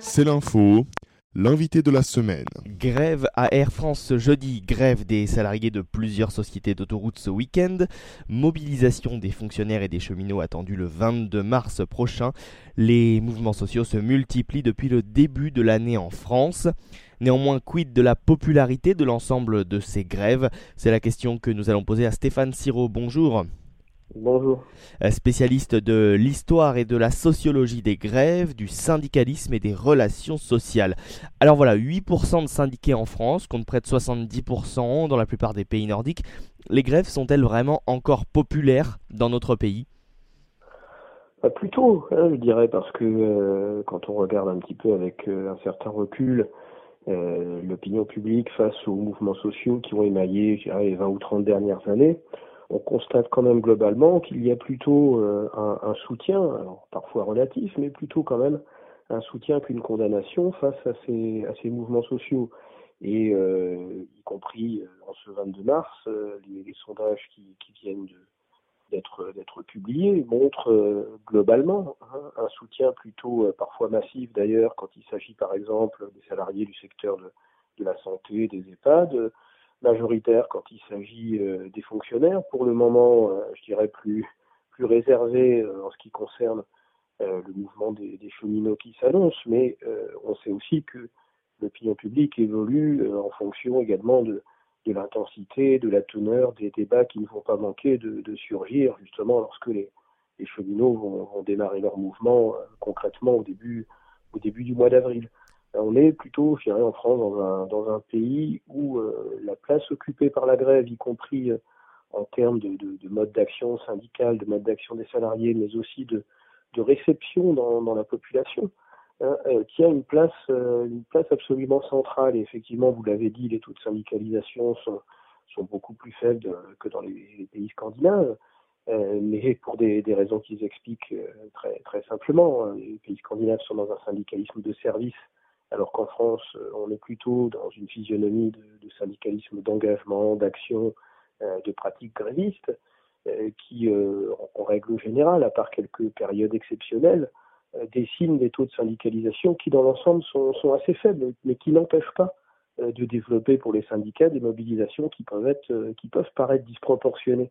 C'est l'info, l'invité de la semaine. Grève à Air France ce jeudi, grève des salariés de plusieurs sociétés d'autoroutes ce week-end, mobilisation des fonctionnaires et des cheminots attendue le 22 mars prochain. Les mouvements sociaux se multiplient depuis le début de l'année en France. Néanmoins, quid de la popularité de l'ensemble de ces grèves? C'est la question que nous allons poser à Stéphane Siro. Bonjour. Bonjour. Euh, spécialiste de l'histoire et de la sociologie des grèves, du syndicalisme et des relations sociales. Alors voilà, 8% de syndiqués en France, contre près de 70% dans la plupart des pays nordiques. Les grèves sont-elles vraiment encore populaires dans notre pays? Bah, Plutôt, hein, je dirais, parce que euh, quand on regarde un petit peu avec euh, un certain recul, l'opinion publique face aux mouvements sociaux qui ont émaillé les 20 ou 30 dernières années, on constate quand même globalement qu'il y a plutôt euh, un, soutien, alors parfois relatif, mais plutôt quand même un soutien qu'une condamnation face à ces, mouvements sociaux. Et euh, y compris euh, en ce 22 mars, les, sondages qui, viennent d'être publiés montrent globalement hein, un soutien plutôt parfois massif d'ailleurs quand il s'agit par exemple des salariés du secteur de la santé, des EHPAD, majoritaire quand il s'agit euh, des fonctionnaires. Pour le moment, euh, je dirais plus, plus réservé euh, en ce qui concerne le mouvement des, cheminots qui s'annonce, mais on sait aussi que l'opinion publique évolue en fonction également de, l'intensité, de la teneur des débats qui ne vont pas manquer de, surgir justement lorsque les, cheminots vont, démarrer leur mouvement concrètement au début du mois d'avril on est plutôt, je dirais, en France, dans un, pays où euh, la place occupée par la grève, y compris euh, en termes de, de, mode d'action syndical, de mode d'action des salariés, mais aussi de, réception dans, la population, hein, a une place, absolument centrale. Et effectivement, vous l'avez dit, les taux de syndicalisation sont, beaucoup plus faibles que dans les, pays scandinaves. mais pour des, raisons qu'ils expliquent très, très simplement, hein. les pays scandinaves sont dans un syndicalisme de service alors qu'en France, euh, on est plutôt dans une physionomie de, syndicalisme d'engagement, d'action, euh, de pratiques grévistes, euh, qui, en règle générale, à part quelques périodes exceptionnelles, dessinent des taux de syndicalisation qui, dans l'ensemble, sont, assez faibles, mais qui n'empêchent pas de développer pour les syndicats des mobilisations qui peuvent, être, qui peuvent paraître disproportionnées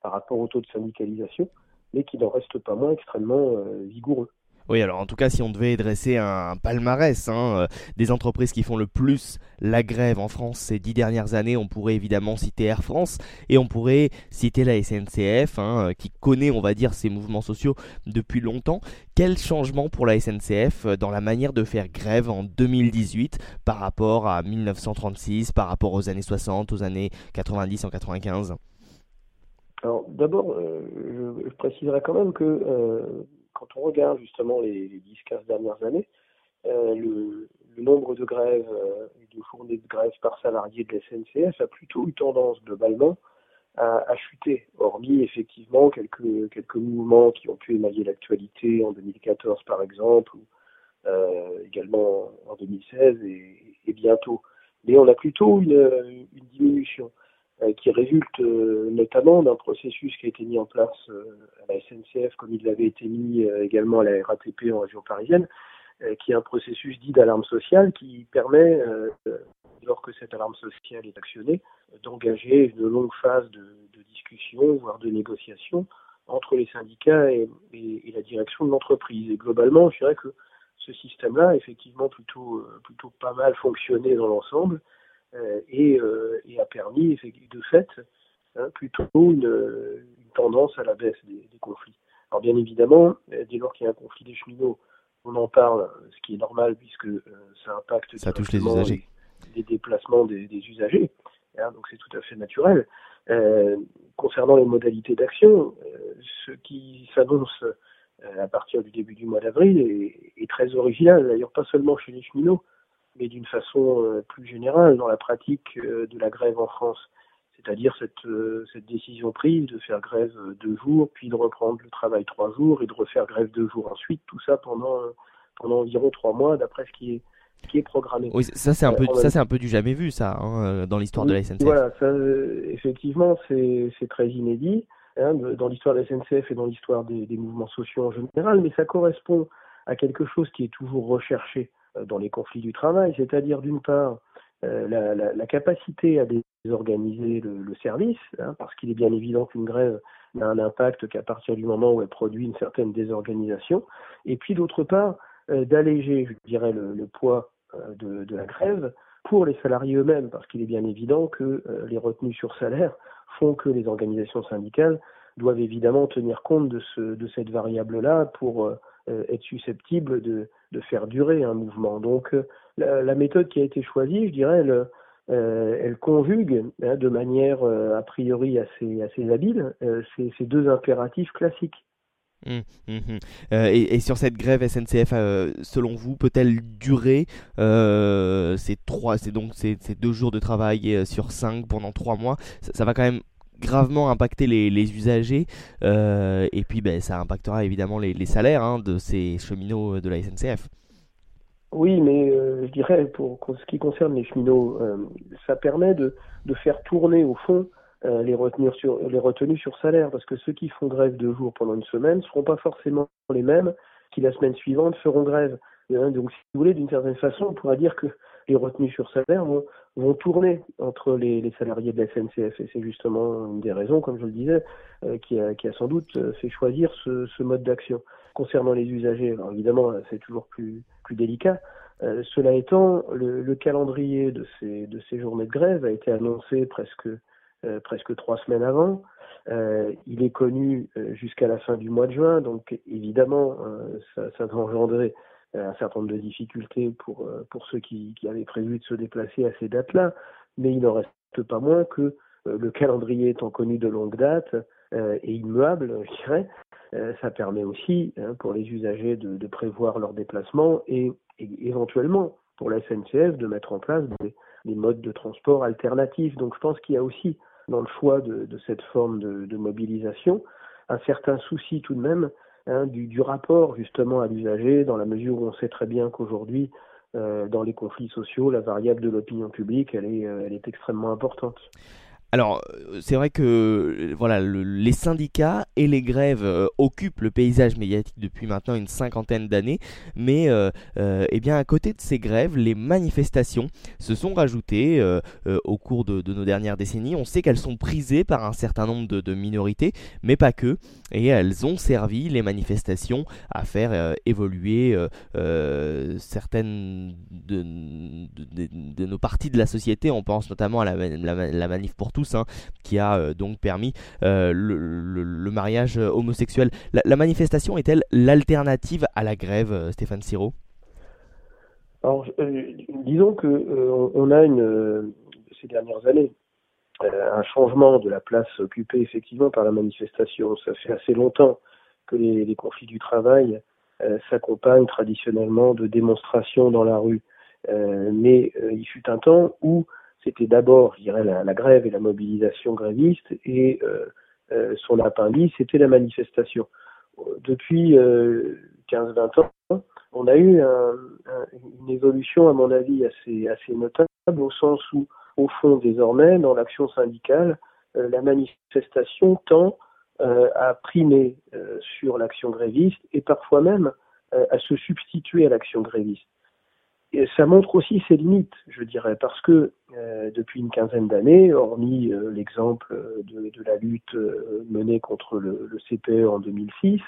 par rapport au taux de syndicalisation, mais qui n'en restent pas moins extrêmement vigoureux. Oui, alors en tout cas, si on devait dresser un palmarès hein, euh, des entreprises qui font le plus la grève en France ces dix dernières années, on pourrait évidemment citer Air France et on pourrait citer la SNCF, hein, euh, qui connaît, on va dire, ces mouvements sociaux depuis longtemps. Quel changement pour la SNCF euh, dans la manière de faire grève en 2018 par rapport à 1936, par rapport aux années 60, aux années 90 en 95 alors d'abord, je, préciserai quand même que quand on regarde justement les, 10-15 dernières années, euh, le, nombre de grèves, euh, de journées de grève par salarié de la SNCF a plutôt eu tendance globalement à, chuter, hormis effectivement quelques, mouvements qui ont pu émailler l'actualité en 2014 par exemple, ou euh, également en 2016 et, bientôt. Mais on a plutôt une diminution. Euh, qui résulte euh, notamment d'un processus qui a été mis en place euh, à la SNCF, comme il l'avait été mis également à la RATP en région parisienne, qui est un processus dit d'alarme sociale qui permet, lorsque cette alarme sociale est actionnée, d'engager une longue phase de, de, discussion, voire de négociation entre les syndicats et, et, la direction de l'entreprise. Et globalement, je dirais que ce système-là a effectivement plutôt, plutôt pas mal fonctionné dans l'ensemble. Euh, euh, et, a permis de fait hein, plutôt une, tendance à la baisse des, conflits. Alors bien évidemment, euh, dès lors qu'il y a un conflit des cheminots, on en parle, ce qui est normal puisque ça impacte ça touche les usagers, les, déplacements des, usagers, hein, donc c'est tout à fait naturel. concernant les modalités d'action, ce qui s'annonce à partir du début du mois d'avril est, est, très original, d'ailleurs pas seulement chez les cheminots, mais d'une façon euh, plus générale dans la pratique euh, de la grève en France. C'est-à-dire cette, euh, cette décision prise de faire grève deux jours, puis de reprendre le travail trois jours et de refaire grève deux jours ensuite, tout ça pendant, pendant environ trois mois d'après ce qui est qui est programmé. Oui, ça c'est un peu ça c'est un peu du jamais vu ça hein, dans l'histoire de la SNCF. Voilà, ça, effectivement c'est très inédit hein, dans l'histoire de la SNCF et dans l'histoire des, des, mouvements sociaux en général, mais ça correspond à quelque chose qui est toujours recherché dans les conflits du travail, c'est-à-dire d'une part la, capacité à désorganiser le, service, hein, parce qu'il est bien évident qu'une grève n'a un impact qu'à partir du moment où elle produit une certaine désorganisation, et puis d'autre part d'alléger, je dirais, le, poids de, la grève pour les salariés eux-mêmes, parce qu'il est bien évident que euh, les retenues sur salaire font que les organisations syndicales doivent évidemment tenir compte de, ce, de cette variable-là pour euh, euh, être susceptibles de, de, faire durer un mouvement. Donc la, méthode qui a été choisie, je dirais, elle, elle conjugue hein, de manière a priori assez, habile ces, deux impératifs classiques. Hum, hum, hum. Euh, et, sur cette grève SNCF, euh, selon vous, peut-elle durer euh, ces, deux jours de travail sur cinq pendant trois mois ça, va quand même gravement impacter les, usagers et puis ben, ça impactera évidemment les, salaires hein, de ces cheminots de la SNCF. Oui, mais je dirais pour, ce qui concerne les cheminots, ça permet de, faire tourner au fond euh, les, sur, les retenues sur salaire, parce que ceux qui font grève deux jours pendant une semaine ne seront pas forcément les mêmes qui la semaine suivante feront grève. Hein, donc, si vous voulez, d'une certaine façon, on pourrait dire que les retenues sur salaire vont, tourner entre les, salariés de la SNCF. Et c'est justement une des raisons, comme je le disais, euh, qui, a, sans doute euh, fait choisir ce, mode d'action. Concernant les usagers, alors évidemment, c'est toujours plus, plus délicat. cela étant, le, le, calendrier de ces, de ces journées de grève a été annoncé presque euh, presque trois semaines avant. Euh, il est connu euh, jusqu'à la fin du mois de juin, donc évidemment, ça, ça, va engendrer un certain nombre de difficultés pour, pour ceux qui, avaient prévu de se déplacer à ces dates-là, mais il n'en reste pas moins que le calendrier étant connu de longue date et immuable, je dirais, ça permet aussi hein, pour les usagers de, prévoir leur déplacement et, éventuellement pour la SNCF de mettre en place des modes de transport alternatifs. Donc je pense qu'il y a aussi dans le choix de, cette forme de, mobilisation un certain souci tout de même hein, du, rapport justement à l'usager, dans la mesure où on sait très bien qu'aujourd'hui, euh, dans les conflits sociaux, la variable de l'opinion publique, elle est, euh, elle est extrêmement importante. Alors, euh, c'est vrai que euh, voilà, les syndicats et les grèves euh, occupent le paysage médiatique depuis maintenant une cinquantaine d'années, mais eh bien à côté de ces grèves, les manifestations se sont rajoutées au cours de, nos dernières décennies. On sait qu'elles sont prisées par un certain nombre de, minorités, mais pas que, et elles ont servi les manifestations à faire évoluer certaines de, nos parties de la société. On pense notamment à la, manif pour hein, qui a euh, donc permis euh, le, mariage euh, homosexuel. La, manifestation est-elle l'alternative à la grève, Stéphane Siro? Alors, disons que on a ces dernières années un changement de la place occupée effectivement par la manifestation. Ça fait assez longtemps que les, conflits du travail s'accompagnent traditionnellement de démonstrations dans la rue. mais il fut un temps où c'était d'abord, dirais, la, grève et la mobilisation gréviste, et euh, euh, son appendice, c'était la manifestation. Depuis 15-20 euh, ans, on a eu une évolution, à mon avis, assez notable, au sens où, au fond, désormais, dans l'action syndicale, la manifestation tend à primer sur l'action gréviste et parfois même à se substituer à l'action gréviste ça montre aussi ses limites, je dirais, parce que euh, depuis une quinzaine d'années, hormis euh, l'exemple de, de, la lutte euh, menée contre le, le, CPE en 2006,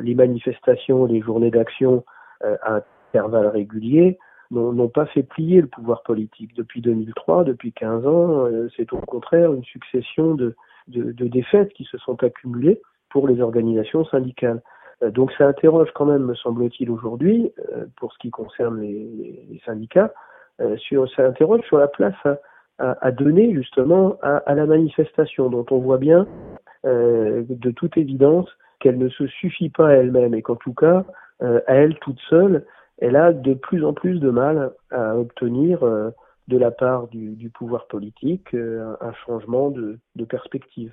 les manifestations, les journées d'action à intervalles réguliers n'ont pas fait plier le pouvoir politique. Depuis 2003, depuis 15 ans, c'est au contraire une succession de, de, de défaites qui se sont accumulées pour les organisations syndicales. Euh, donc ça interroge quand même, me semble-t-il, aujourd'hui, euh, pour ce qui concerne les, syndicats, euh, sur, ça interroge sur la place à, donner justement à, la manifestation, dont on voit bien de toute évidence qu'elle ne se suffit pas à elle-même et qu'en tout cas, à elle toute seule, elle a de plus en plus de mal à obtenir de la part du, pouvoir politique un changement de perspective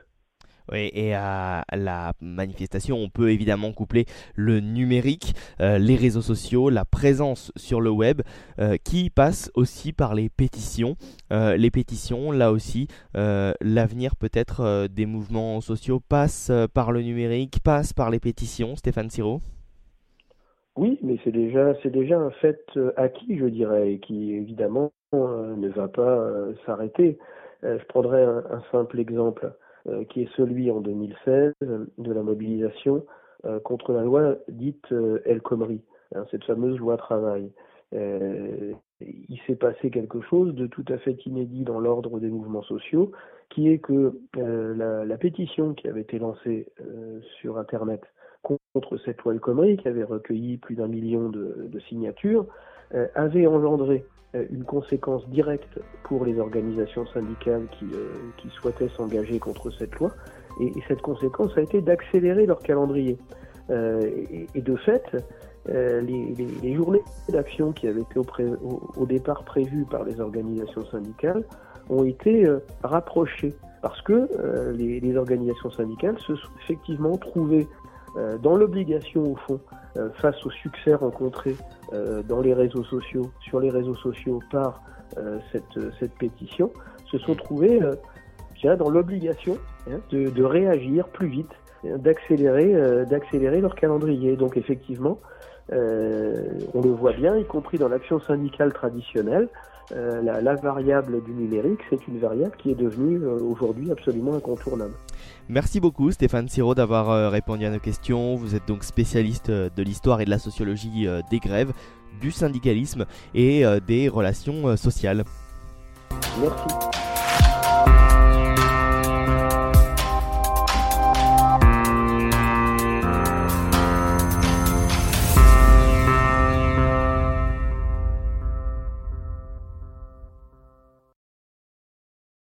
et à la manifestation, on peut évidemment coupler le numérique, euh, les réseaux sociaux, la présence sur le web, euh, qui passe aussi par les pétitions. Euh, les pétitions, là aussi, l'avenir peut-être des mouvements sociaux passe par le numérique, passe par les pétitions. Stéphane Siro Oui, mais c'est déjà c'est déjà un fait acquis, je dirais, et qui évidemment ne va pas s'arrêter. je prendrai un, simple exemple qui est celui en 2016 de la mobilisation contre la loi dite El Khomri, hein, cette fameuse loi travail. Euh, il s'est passé quelque chose de tout à fait inédit dans l'ordre des mouvements sociaux, qui est que euh, la, pétition qui avait été lancée euh, sur Internet contre cette loi El qui avait recueilli plus d'un million de, signatures, euh, avait engendré euh, une conséquence directe pour les organisations syndicales qui, qui souhaitaient s'engager contre cette loi, et, et, cette conséquence a été d'accélérer leur calendrier. Et, de fait, euh, les, journées d'action qui avaient été au, départ prévues par les organisations syndicales ont été euh, rapprochées parce que euh, les, organisations syndicales se sont effectivement trouvées euh, dans l'obligation au fond euh, face au succès rencontré dans les réseaux sociaux, sur les réseaux sociaux par cette, cette, pétition, se sont trouvées dans l'obligation hein, de, réagir plus vite, hein, d'accélérer, leur calendrier. Donc effectivement, euh, on le voit bien, y compris dans l'action syndicale traditionnelle, euh, la, la, variable du numérique, c'est une variable qui est devenue euh, aujourd'hui absolument incontournable. Merci beaucoup Stéphane Siro d'avoir euh, répondu à nos questions. Vous êtes donc spécialiste de l'histoire et de la sociologie des grèves, du syndicalisme et des relations sociales. Merci.